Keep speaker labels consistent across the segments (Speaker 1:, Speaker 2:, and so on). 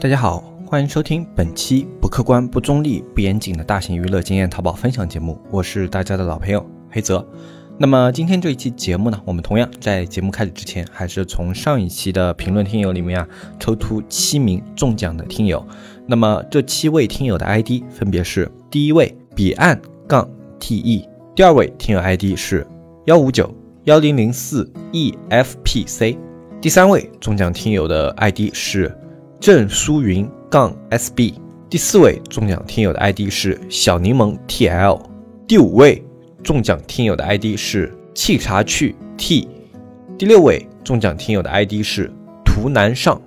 Speaker 1: 大家好，欢迎收听本期不客观、不中立、不严谨的大型娱乐经验淘宝分享节目，我是大家的老朋友黑泽。那么今天这一期节目呢，我们同样在节目开始之前，还是从上一期的评论听友里面啊，抽出七名中奖的听友。那么这七位听友的 ID 分别是：第一位彼岸杠 te，第二位听友 ID 是幺五九幺零零四 efpc，第三位中奖听友的 ID 是郑淑云杠 sb，第四位中奖听友的 ID 是小柠檬 tl，第五位。中奖听友的 ID 是沏茶去 T，第六位中奖听友的 ID 是图南上，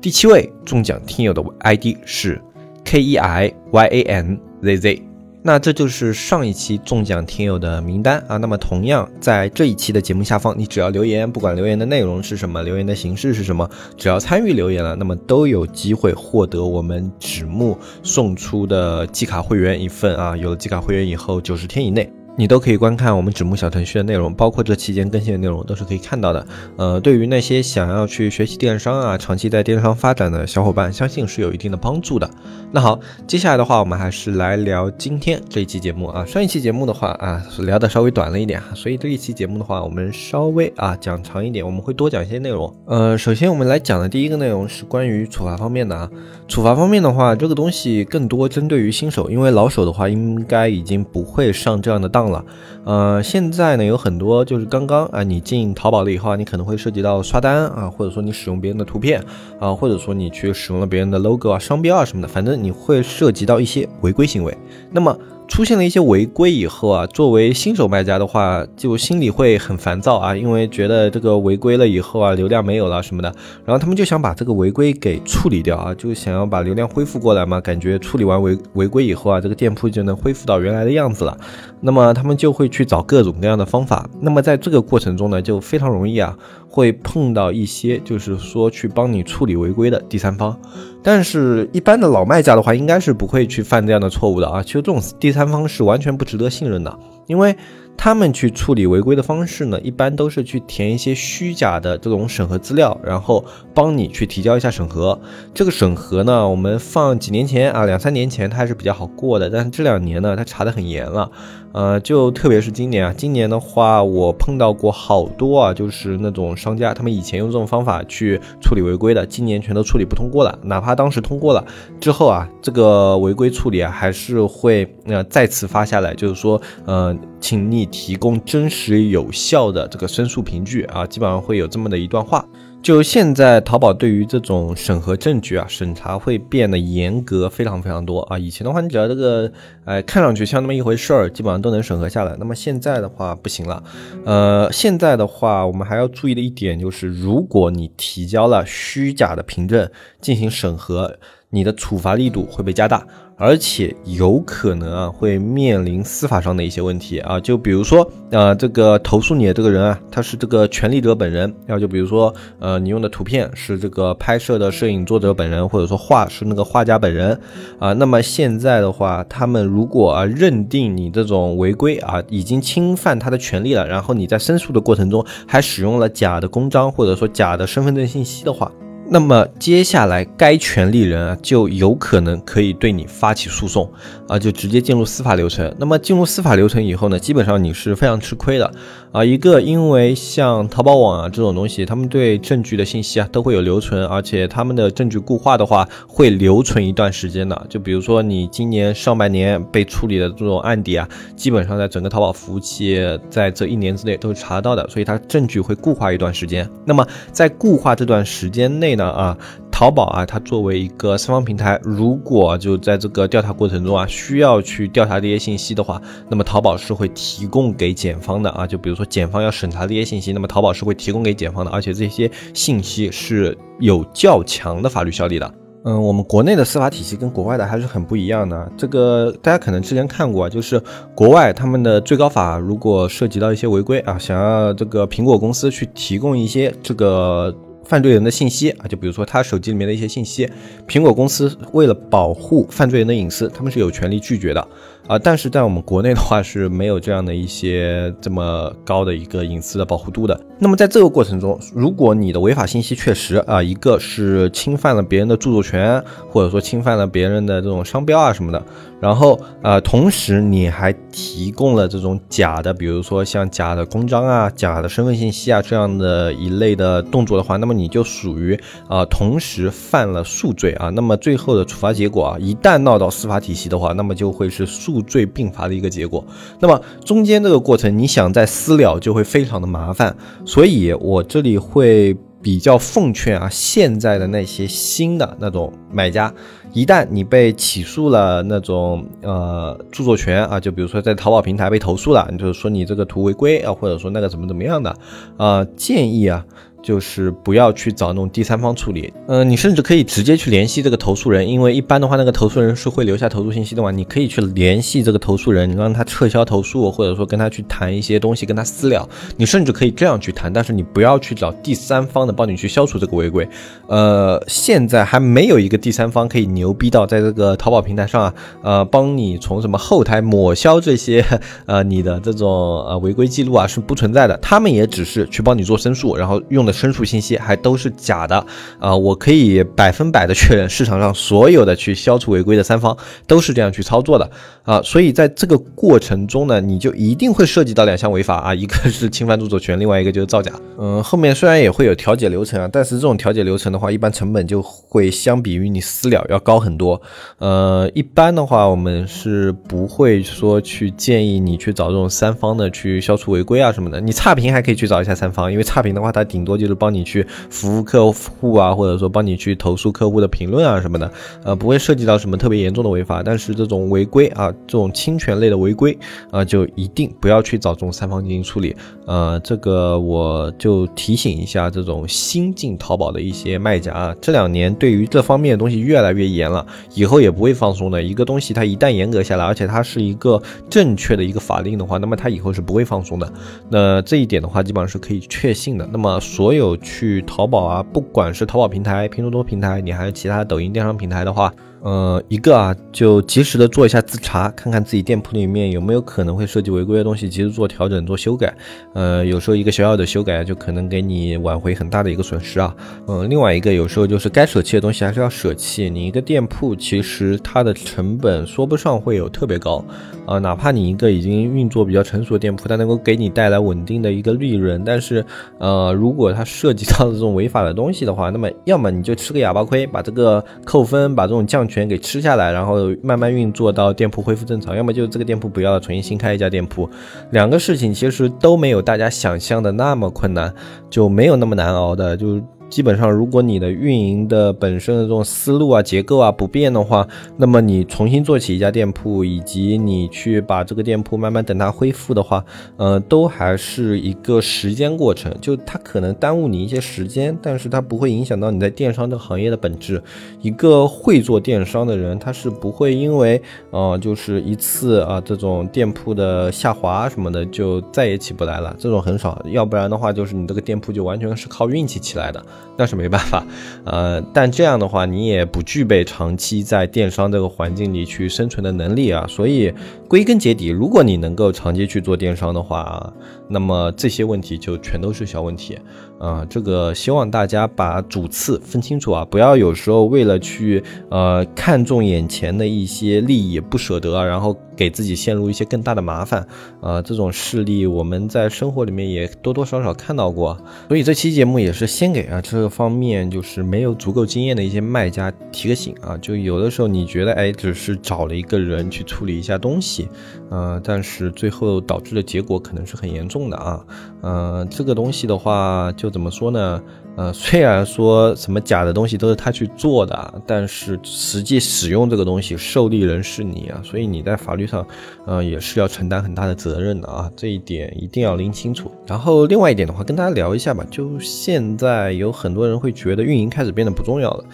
Speaker 1: 第七位中奖听友的 ID 是 K E I Y A N Z Z。那这就是上一期中奖听友的名单啊。那么同样在这一期的节目下方，你只要留言，不管留言的内容是什么，留言的形式是什么，只要参与留言了，那么都有机会获得我们纸木送出的季卡会员一份啊。有了季卡会员以后，九十天以内。你都可以观看我们纸木小程序的内容，包括这期间更新的内容都是可以看到的。呃，对于那些想要去学习电商啊、长期在电商发展的小伙伴，相信是有一定的帮助的。那好，接下来的话，我们还是来聊今天这一期节目啊。上一期节目的话啊，聊的稍微短了一点，所以这一期节目的话，我们稍微啊讲长一点，我们会多讲一些内容。呃，首先我们来讲的第一个内容是关于处罚方面的啊。处罚方面的话，这个东西更多针对于新手，因为老手的话应该已经不会上这样的当。了，呃，现在呢有很多就是刚刚啊，你进淘宝了以后啊，你可能会涉及到刷单啊，或者说你使用别人的图片啊，或者说你去使用了别人的 logo 啊、商标啊什么的，反正你会涉及到一些违规行为。那么出现了一些违规以后啊，作为新手卖家的话，就心里会很烦躁啊，因为觉得这个违规了以后啊，流量没有了什么的，然后他们就想把这个违规给处理掉啊，就想要把流量恢复过来嘛，感觉处理完违违规以后啊，这个店铺就能恢复到原来的样子了。那么他们就会去找各种各样的方法。那么在这个过程中呢，就非常容易啊，会碰到一些就是说去帮你处理违规的第三方。但是，一般的老卖家的话，应该是不会去犯这样的错误的啊。其实这种第三方是完全不值得信任的，因为。他们去处理违规的方式呢，一般都是去填一些虚假的这种审核资料，然后帮你去提交一下审核。这个审核呢，我们放几年前啊，两三年前它还是比较好过的，但是这两年呢，它查的很严了。呃，就特别是今年啊，今年的话，我碰到过好多啊，就是那种商家，他们以前用这种方法去处理违规的，今年全都处理不通过了。哪怕当时通过了之后啊，这个违规处理啊，还是会呃再次发下来，就是说，呃，请你提供真实有效的这个申诉凭据啊，基本上会有这么的一段话。就现在，淘宝对于这种审核证据啊，审查会变得严格，非常非常多啊。以前的话，你只要这个，呃，看上去像那么一回事儿，基本上都能审核下来。那么现在的话不行了，呃，现在的话，我们还要注意的一点就是，如果你提交了虚假的凭证进行审核，你的处罚力度会被加大。而且有可能啊，会面临司法上的一些问题啊，就比如说，呃，这个投诉你的这个人啊，他是这个权利者本人，要就比如说，呃，你用的图片是这个拍摄的摄影作者本人，或者说画是那个画家本人啊，那么现在的话，他们如果啊认定你这种违规啊，已经侵犯他的权利了，然后你在申诉的过程中还使用了假的公章或者说假的身份证信息的话。那么接下来，该权利人啊就有可能可以对你发起诉讼啊，就直接进入司法流程。那么进入司法流程以后呢，基本上你是非常吃亏的啊。一个，因为像淘宝网啊这种东西，他们对证据的信息啊都会有留存，而且他们的证据固化的话会留存一段时间的。就比如说你今年上半年被处理的这种案底啊，基本上在整个淘宝服务器在这一年之内都是查到的，所以它证据会固化一段时间。那么在固化这段时间内，呢啊，淘宝啊，它作为一个三方平台，如果就在这个调查过程中啊，需要去调查这些信息的话，那么淘宝是会提供给检方的啊。就比如说检方要审查这些信息，那么淘宝是会提供给检方的，而且这些信息是有较强的法律效力的。嗯，我们国内的司法体系跟国外的还是很不一样的。这个大家可能之前看过，就是国外他们的最高法如果涉及到一些违规啊，想要这个苹果公司去提供一些这个。犯罪人的信息啊，就比如说他手机里面的一些信息，苹果公司为了保护犯罪人的隐私，他们是有权利拒绝的。啊，但是在我们国内的话是没有这样的一些这么高的一个隐私的保护度的。那么在这个过程中，如果你的违法信息确实啊，一个是侵犯了别人的著作权，或者说侵犯了别人的这种商标啊什么的，然后呃，同时你还提供了这种假的，比如说像假的公章啊、假的身份信息啊这样的一类的动作的话，那么你就属于啊同时犯了数罪啊。那么最后的处罚结果啊，一旦闹到司法体系的话，那么就会是数。数罪并罚的一个结果，那么中间这个过程，你想再私了就会非常的麻烦，所以我这里会比较奉劝啊，现在的那些新的那种买家，一旦你被起诉了那种呃著作权啊，就比如说在淘宝平台被投诉了，你就是说你这个图违规啊，或者说那个怎么怎么样的啊，建议啊。就是不要去找那种第三方处理，嗯，你甚至可以直接去联系这个投诉人，因为一般的话，那个投诉人是会留下投诉信息的嘛，你可以去联系这个投诉人，你让他撤销投诉，或者说跟他去谈一些东西，跟他私了。你甚至可以这样去谈，但是你不要去找第三方的帮你去消除这个违规。呃，现在还没有一个第三方可以牛逼到在这个淘宝平台上啊，呃，帮你从什么后台抹消这些呃你的这种呃违规记录啊是不存在的，他们也只是去帮你做申诉，然后用的。申诉信息还都是假的啊！我可以百分百的确认，市场上所有的去消除违规的三方都是这样去操作的啊！所以在这个过程中呢，你就一定会涉及到两项违法啊，一个是侵犯著作权，另外一个就是造假。嗯，后面虽然也会有调解流程啊，但是这种调解流程的话，一般成本就会相比于你私了要高很多。呃，一般的话，我们是不会说去建议你去找这种三方的去消除违规啊什么的。你差评还可以去找一下三方，因为差评的话，它顶多就。就是帮你去服务客户啊，或者说帮你去投诉客户的评论啊什么的，呃，不会涉及到什么特别严重的违法。但是这种违规啊，这种侵权类的违规啊，就一定不要去找这种三方进行处理。呃，这个我就提醒一下这种新进淘宝的一些卖家啊，这两年对于这方面的东西越来越严了，以后也不会放松的。一个东西它一旦严格下来，而且它是一个正确的一个法令的话，那么它以后是不会放松的。那这一点的话，基本上是可以确信的。那么所有去淘宝啊，不管是淘宝平台、拼多多平台，你还有其他抖音电商平台的话。呃，一个啊，就及时的做一下自查，看看自己店铺里面有没有可能会涉及违规的东西，及时做调整、做修改。呃，有时候一个小小的修改就可能给你挽回很大的一个损失啊。嗯，另外一个有时候就是该舍弃的东西还是要舍弃。你一个店铺其实它的成本说不上会有特别高啊，哪怕你一个已经运作比较成熟的店铺，它能够给你带来稳定的一个利润，但是呃，如果它涉及到这种违法的东西的话，那么要么你就吃个哑巴亏，把这个扣分，把这种降。全给吃下来，然后慢慢运作到店铺恢复正常，要么就这个店铺不要了，重新新开一家店铺。两个事情其实都没有大家想象的那么困难，就没有那么难熬的，就。基本上，如果你的运营的本身的这种思路啊、结构啊不变的话，那么你重新做起一家店铺，以及你去把这个店铺慢慢等它恢复的话，呃，都还是一个时间过程。就它可能耽误你一些时间，但是它不会影响到你在电商这个行业的本质。一个会做电商的人，他是不会因为呃，就是一次啊这种店铺的下滑什么的就再也起不来了。这种很少，要不然的话，就是你这个店铺就完全是靠运气起来的。那是没办法，呃，但这样的话，你也不具备长期在电商这个环境里去生存的能力啊。所以归根结底，如果你能够长期去做电商的话，那么这些问题就全都是小问题。啊，这个希望大家把主次分清楚啊，不要有时候为了去呃看重眼前的一些利益不舍得啊，然后给自己陷入一些更大的麻烦。啊，这种事例我们在生活里面也多多少少看到过，所以这期节目也是先给啊这个方面就是没有足够经验的一些卖家提个醒啊，就有的时候你觉得哎只是找了一个人去处理一下东西，呃，但是最后导致的结果可能是很严重的啊，呃，这个东西的话就。怎么说呢？呃，虽然说什么假的东西都是他去做的，但是实际使用这个东西受利人是你啊，所以你在法律上，呃，也是要承担很大的责任的啊，这一点一定要拎清楚。然后另外一点的话，跟大家聊一下吧，就现在有很多人会觉得运营开始变得不重要了。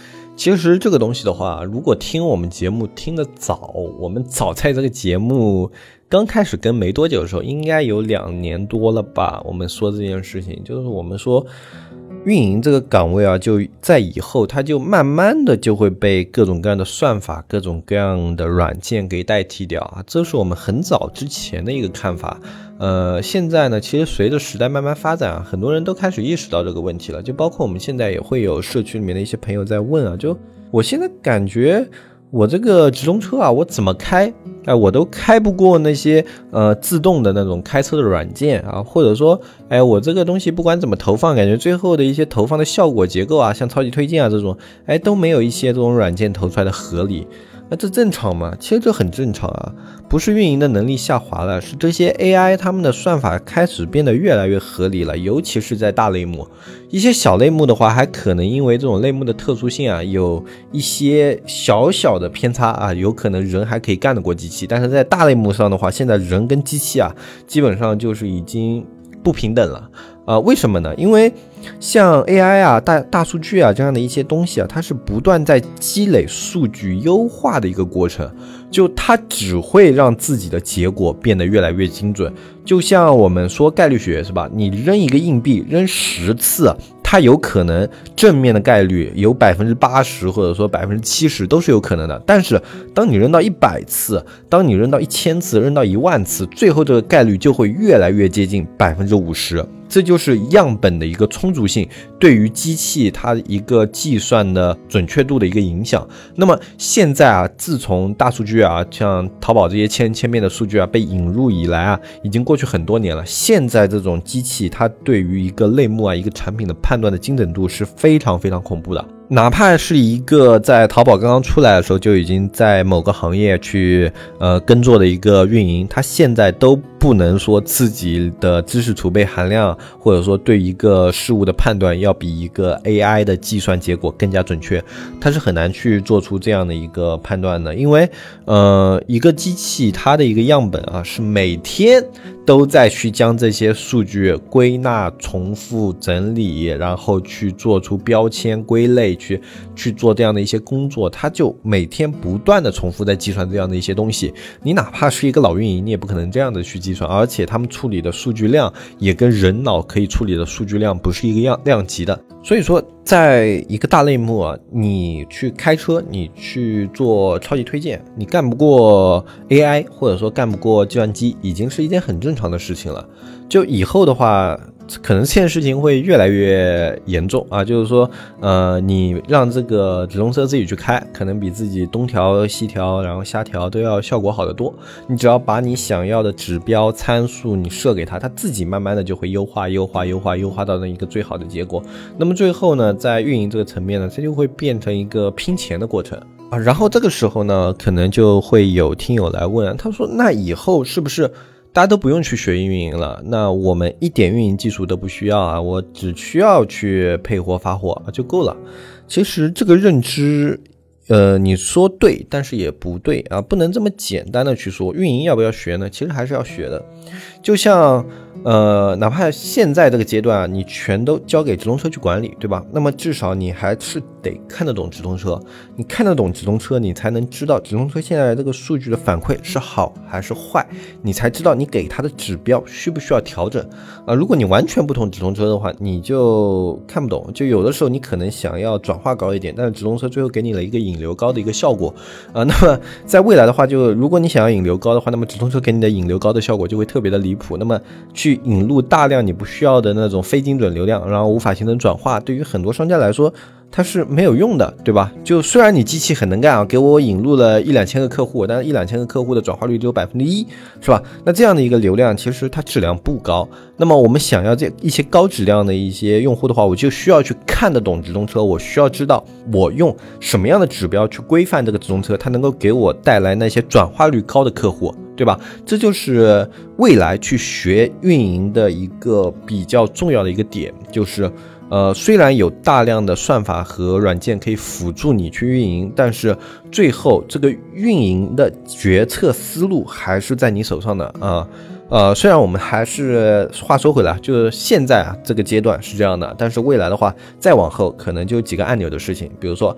Speaker 1: 其实这个东西的话，如果听我们节目听得早，我们早在这个节目。刚开始跟没多久的时候，应该有两年多了吧。我们说这件事情，就是我们说，运营这个岗位啊，就在以后，它就慢慢的就会被各种各样的算法、各种各样的软件给代替掉啊。这是我们很早之前的一个看法。呃，现在呢，其实随着时代慢慢发展啊，很多人都开始意识到这个问题了。就包括我们现在也会有社区里面的一些朋友在问啊，就我现在感觉。我这个直通车啊，我怎么开？哎，我都开不过那些呃自动的那种开车的软件啊，或者说，哎，我这个东西不管怎么投放，感觉最后的一些投放的效果结构啊，像超级推荐啊这种，哎，都没有一些这种软件投出来的合理。那这正常吗？其实这很正常啊，不是运营的能力下滑了，是这些 AI 他们的算法开始变得越来越合理了，尤其是在大类目，一些小类目的话，还可能因为这种类目的特殊性啊，有一些小小的偏差啊，有可能人还可以干得过机器，但是在大类目上的话，现在人跟机器啊，基本上就是已经不平等了。啊，为什么呢？因为像 AI 啊、大大数据啊这样的一些东西啊，它是不断在积累数据、优化的一个过程，就它只会让自己的结果变得越来越精准。就像我们说概率学是吧？你扔一个硬币，扔十次。它有可能正面的概率有百分之八十，或者说百分之七十都是有可能的。但是当你扔到一百次，当你扔到一千次，扔到一万次，最后这个概率就会越来越接近百分之五十。这就是样本的一个充足性对于机器它一个计算的准确度的一个影响。那么现在啊，自从大数据啊，像淘宝这些千千面的数据啊被引入以来啊，已经过去很多年了。现在这种机器它对于一个类目啊，一个产品的判断的精准度是非常非常恐怖的。哪怕是一个在淘宝刚刚出来的时候就已经在某个行业去呃耕作的一个运营，他现在都不能说自己的知识储备含量，或者说对一个事物的判断要比一个 AI 的计算结果更加准确，他是很难去做出这样的一个判断的，因为呃一个机器它的一个样本啊是每天都在去将这些数据归纳、重复整理，然后去做出标签归类。去去做这样的一些工作，他就每天不断的重复在计算这样的一些东西。你哪怕是一个老运营，你也不可能这样的去计算，而且他们处理的数据量也跟人脑可以处理的数据量不是一个样量级的。所以说，在一个大类目啊，你去开车，你去做超级推荐，你干不过 AI，或者说干不过计算机，已经是一件很正常的事情了。就以后的话。可能这件事情会越来越严重啊，就是说，呃，你让这个直通车自己去开，可能比自己东调西调，然后瞎调都要效果好得多。你只要把你想要的指标参数你设给他，他自己慢慢的就会优化、优化、优化、优化到那一个最好的结果。那么最后呢，在运营这个层面呢，它就会变成一个拼钱的过程啊。然后这个时候呢，可能就会有听友来问，他说，那以后是不是？大家都不用去学运营了，那我们一点运营技术都不需要啊，我只需要去配货发货就够了。其实这个认知，呃，你说对，但是也不对啊，不能这么简单的去说运营要不要学呢？其实还是要学的，就像。呃，哪怕现在这个阶段啊，你全都交给直通车去管理，对吧？那么至少你还是得看得懂直通车，你看得懂直通车，你才能知道直通车现在这个数据的反馈是好还是坏，你才知道你给它的指标需不需要调整啊。如果你完全不懂直通车的话，你就看不懂。就有的时候你可能想要转化高一点，但是直通车最后给你了一个引流高的一个效果啊。那么在未来的话，就如果你想要引流高的话，那么直通车给你的引流高的效果就会特别的离谱。那么。去引入大量你不需要的那种非精准流量，然后无法形成转化，对于很多商家来说，它是没有用的，对吧？就虽然你机器很能干啊，给我引入了一两千个客户，但是一两千个客户的转化率只有百分之一，是吧？那这样的一个流量，其实它质量不高。那么我们想要这一些高质量的一些用户的话，我就需要去看得懂直通车，我需要知道我用什么样的指标去规范这个直通车，它能够给我带来那些转化率高的客户。对吧？这就是未来去学运营的一个比较重要的一个点，就是，呃，虽然有大量的算法和软件可以辅助你去运营，但是最后这个运营的决策思路还是在你手上的啊。呃，虽然我们还是话说回来，就是现在啊这个阶段是这样的，但是未来的话，再往后可能就几个按钮的事情，比如说。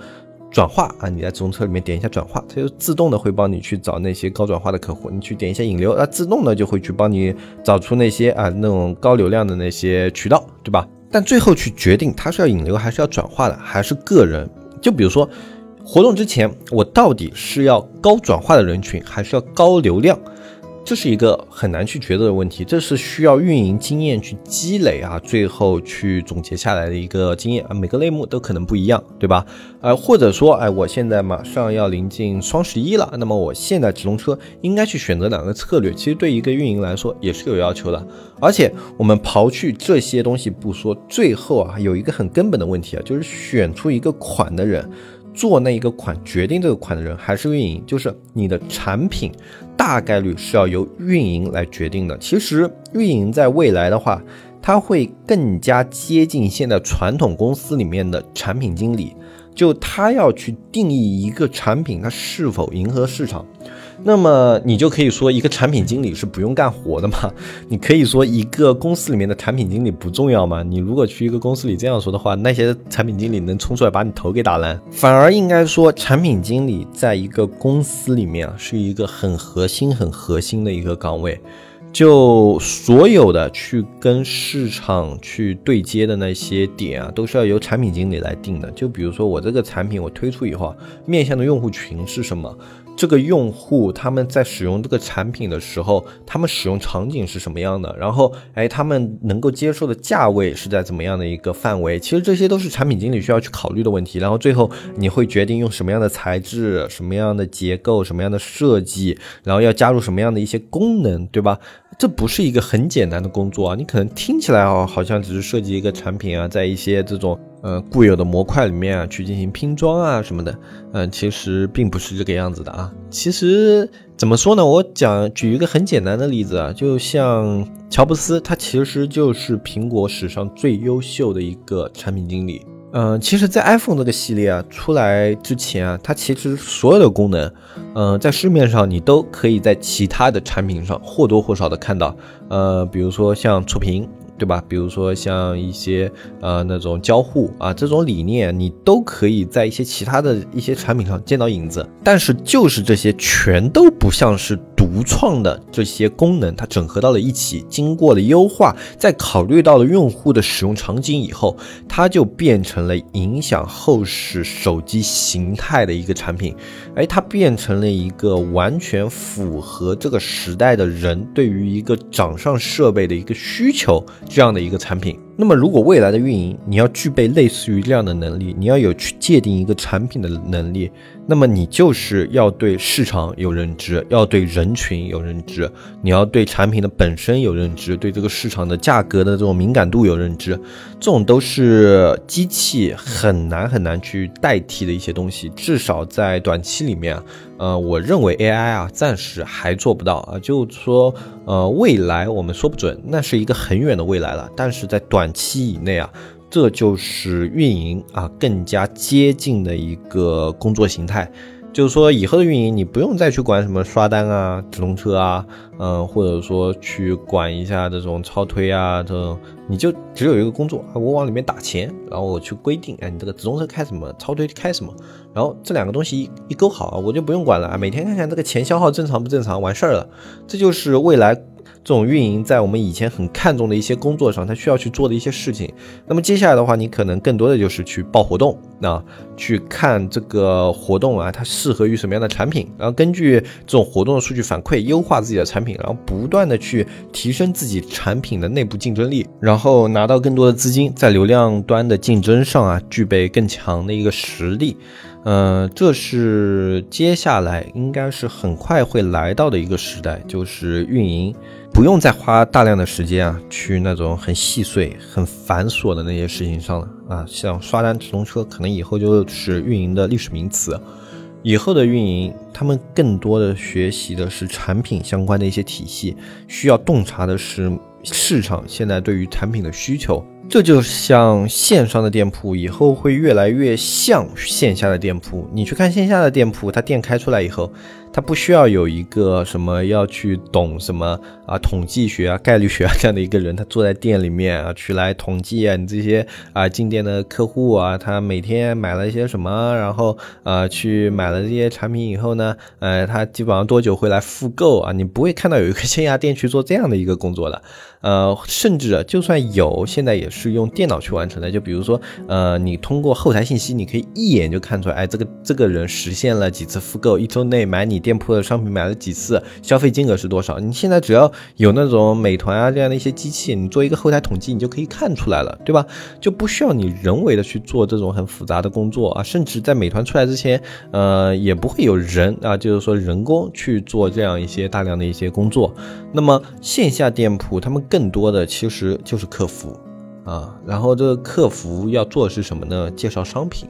Speaker 1: 转化啊，你在直通车里面点一下转化，它就自动的会帮你去找那些高转化的客户。你去点一下引流，它，自动的就会去帮你找出那些啊那种高流量的那些渠道，对吧？但最后去决定它是要引流还是要转化的，还是个人。就比如说，活动之前我到底是要高转化的人群，还是要高流量？这是一个很难去抉择的问题，这是需要运营经验去积累啊，最后去总结下来的一个经验啊，每个类目都可能不一样，对吧？呃，或者说，哎，我现在马上要临近双十一了，那么我现在直通车应该去选择哪个策略？其实对一个运营来说也是有要求的。而且我们刨去这些东西不说，最后啊，有一个很根本的问题啊，就是选出一个款的人。做那一个款决定这个款的人还是运营，就是你的产品大概率是要由运营来决定的。其实运营在未来的话，它会更加接近现在传统公司里面的产品经理，就他要去定义一个产品它是否迎合市场。那么你就可以说一个产品经理是不用干活的吗？你可以说一个公司里面的产品经理不重要吗？你如果去一个公司里这样说的话，那些产品经理能冲出来把你头给打烂。反而应该说，产品经理在一个公司里面啊，是一个很核心、很核心的一个岗位。就所有的去跟市场去对接的那些点啊，都是要由产品经理来定的。就比如说我这个产品我推出以后啊，面向的用户群是什么？这个用户他们在使用这个产品的时候，他们使用场景是什么样的？然后，哎，他们能够接受的价位是在怎么样的一个范围？其实这些都是产品经理需要去考虑的问题。然后最后你会决定用什么样的材质、什么样的结构、什么样的设计，然后要加入什么样的一些功能，对吧？这不是一个很简单的工作啊！你可能听起来哦，好像只是设计一个产品啊，在一些这种呃固有的模块里面啊去进行拼装啊什么的，嗯，其实并不是这个样子的啊。其实怎么说呢？我讲举一个很简单的例子啊，就像乔布斯，他其实就是苹果史上最优秀的一个产品经理。嗯，其实，在 iPhone 这个系列啊出来之前啊，它其实所有的功能，嗯，在市面上你都可以在其他的产品上或多或少的看到。呃，比如说像触屏。对吧？比如说像一些呃那种交互啊这种理念，你都可以在一些其他的一些产品上见到影子。但是就是这些全都不像是独创的这些功能，它整合到了一起，经过了优化，在考虑到了用户的使用场景以后，它就变成了影响后世手机形态的一个产品。哎，它变成了一个完全符合这个时代的人对于一个掌上设备的一个需求。这样的一个产品。那么，如果未来的运营你要具备类似于这样的能力，你要有去界定一个产品的能力，那么你就是要对市场有认知，要对人群有认知，你要对产品的本身有认知，对这个市场的价格的这种敏感度有认知，这种都是机器很难很难去代替的一些东西，至少在短期里面，呃，我认为 AI 啊暂时还做不到啊，就说，呃，未来我们说不准，那是一个很远的未来了，但是在短。短期以内啊，这就是运营啊更加接近的一个工作形态。就是说，以后的运营你不用再去管什么刷单啊、直通车啊，嗯，或者说去管一下这种超推啊，这种你就只有一个工作啊，我往里面打钱，然后我去规定，哎，你这个直通车开什么，超推开什么，然后这两个东西一一勾好，我就不用管了啊，每天看看这个钱消耗正常不正常，完事儿了。这就是未来。这种运营在我们以前很看重的一些工作上，它需要去做的一些事情。那么接下来的话，你可能更多的就是去报活动，那去看这个活动啊，它适合于什么样的产品，然后根据这种活动的数据反馈，优化自己的产品，然后不断的去提升自己产品的内部竞争力，然后拿到更多的资金，在流量端的竞争上啊，具备更强的一个实力。嗯，这是接下来应该是很快会来到的一个时代，就是运营。不用再花大量的时间啊，去那种很细碎、很繁琐的那些事情上了啊。像刷单、直通车，可能以后就是运营的历史名词。以后的运营，他们更多的学习的是产品相关的一些体系，需要洞察的是市场现在对于产品的需求。这就像线上的店铺，以后会越来越像线下的店铺。你去看线下的店铺，它店开出来以后。他不需要有一个什么要去懂什么啊统计学啊概率学啊 这样的一个人，他坐在店里面啊去来统计啊你这些啊进店的客户啊，他每天买了一些什么，然后呃去买了这些产品以后呢，呃他基本上多久会来复购啊？你不会看到有一个线下店去做这样的一个工作的，呃，甚至就算有，现在也。是用电脑去完成的。就比如说，呃，你通过后台信息，你可以一眼就看出来，哎，这个这个人实现了几次复购，一周内买你店铺的商品买了几次，消费金额是多少。你现在只要有那种美团啊这样的一些机器，你做一个后台统计，你就可以看出来了，对吧？就不需要你人为的去做这种很复杂的工作啊，甚至在美团出来之前，呃，也不会有人啊，就是说人工去做这样一些大量的一些工作。那么线下店铺他们更多的其实就是客服啊，然后这个客服要做的是什么呢？介绍商品，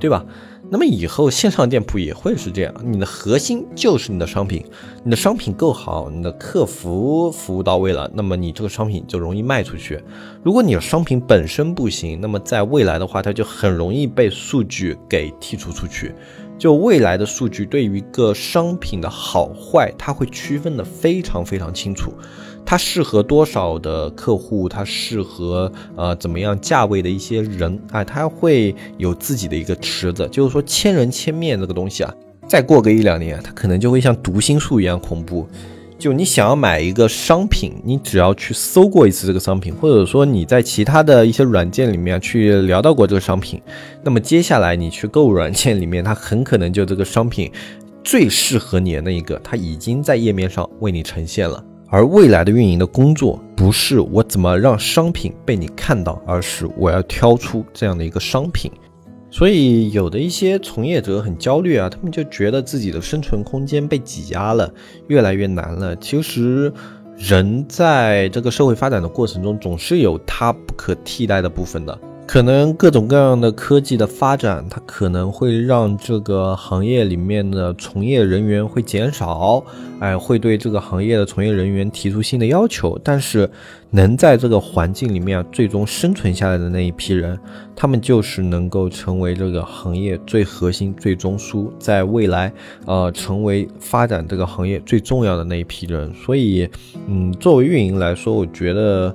Speaker 1: 对吧？那么以后线上店铺也会是这样，你的核心就是你的商品，你的商品够好，你的客服服务到位了，那么你这个商品就容易卖出去。如果你的商品本身不行，那么在未来的话，它就很容易被数据给剔除出去。就未来的数据对于一个商品的好坏，它会区分的非常非常清楚。它适合多少的客户？它适合呃怎么样价位的一些人啊？它会有自己的一个池子，就是说千人千面这个东西啊，再过个一两年，它可能就会像读心术一样恐怖。就你想要买一个商品，你只要去搜过一次这个商品，或者说你在其他的一些软件里面去聊到过这个商品，那么接下来你去购物软件里面，它很可能就这个商品最适合你的那一个，它已经在页面上为你呈现了。而未来的运营的工作，不是我怎么让商品被你看到，而是我要挑出这样的一个商品。所以有的一些从业者很焦虑啊，他们就觉得自己的生存空间被挤压了，越来越难了。其实，人在这个社会发展的过程中，总是有他不可替代的部分的。可能各种各样的科技的发展，它可能会让这个行业里面的从业人员会减少，哎，会对这个行业的从业人员提出新的要求。但是，能在这个环境里面最终生存下来的那一批人，他们就是能够成为这个行业最核心、最中枢，在未来，呃，成为发展这个行业最重要的那一批人。所以，嗯，作为运营来说，我觉得。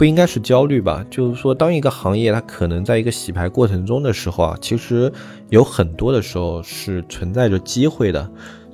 Speaker 1: 不应该是焦虑吧？就是说，当一个行业它可能在一个洗牌过程中的时候啊，其实有很多的时候是存在着机会的。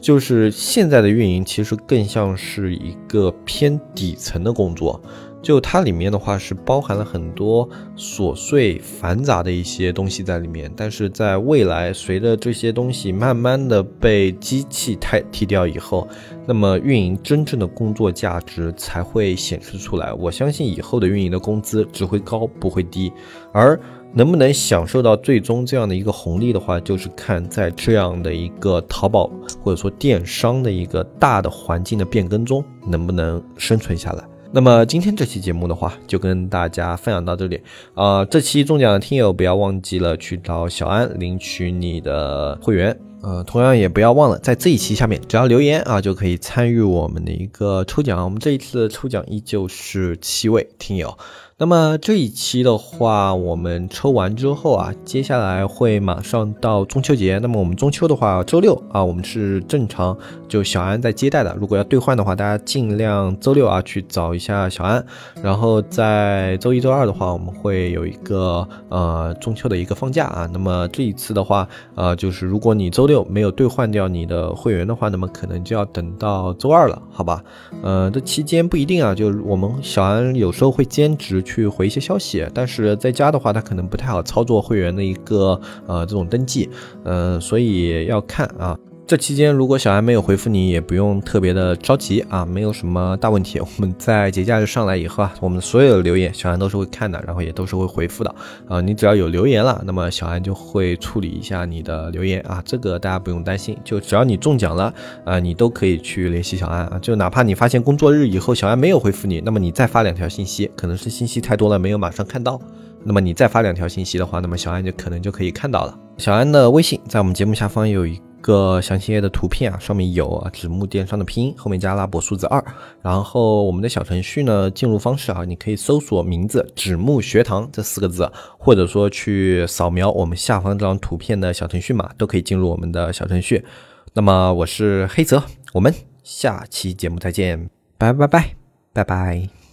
Speaker 1: 就是现在的运营其实更像是一个偏底层的工作。就它里面的话是包含了很多琐碎繁杂的一些东西在里面，但是在未来，随着这些东西慢慢的被机器替替掉以后，那么运营真正的工作价值才会显示出来。我相信以后的运营的工资只会高不会低，而能不能享受到最终这样的一个红利的话，就是看在这样的一个淘宝或者说电商的一个大的环境的变更中，能不能生存下来。那么今天这期节目的话，就跟大家分享到这里啊。这期中奖的听友不要忘记了去找小安领取你的会员，呃，同样也不要忘了在这一期下面只要留言啊，就可以参与我们的一个抽奖。我们这一次的抽奖依旧是七位听友。那么这一期的话，我们抽完之后啊，接下来会马上到中秋节。那么我们中秋的话，周六啊，我们是正常就小安在接待的。如果要兑换的话，大家尽量周六啊去找一下小安。然后在周一周二的话，我们会有一个呃中秋的一个放假啊。那么这一次的话，呃，就是如果你周六没有兑换掉你的会员的话，那么可能就要等到周二了，好吧？呃，这期间不一定啊，就是我们小安有时候会兼职。去回一些消息，但是在家的话，他可能不太好操作会员的一个呃这种登记，嗯，所以要看啊。这期间如果小安没有回复你，也不用特别的着急啊，没有什么大问题。我们在节假日上来以后啊，我们所有的留言小安都是会看的，然后也都是会回复的啊。你只要有留言了，那么小安就会处理一下你的留言啊，这个大家不用担心。就只要你中奖了啊，你都可以去联系小安啊。就哪怕你发现工作日以后小安没有回复你，那么你再发两条信息，可能是信息太多了没有马上看到，那么你再发两条信息的话，那么小安就可能就可以看到了。小安的微信在我们节目下方有一。个详情页的图片啊，上面有啊纸木电商的拼音，后面加阿拉伯数字二。然后我们的小程序呢，进入方式啊，你可以搜索名字“纸木学堂”这四个字，或者说去扫描我们下方这张图片的小程序码，都可以进入我们的小程序。那么我是黑泽，我们下期节目再见，拜拜拜拜拜拜。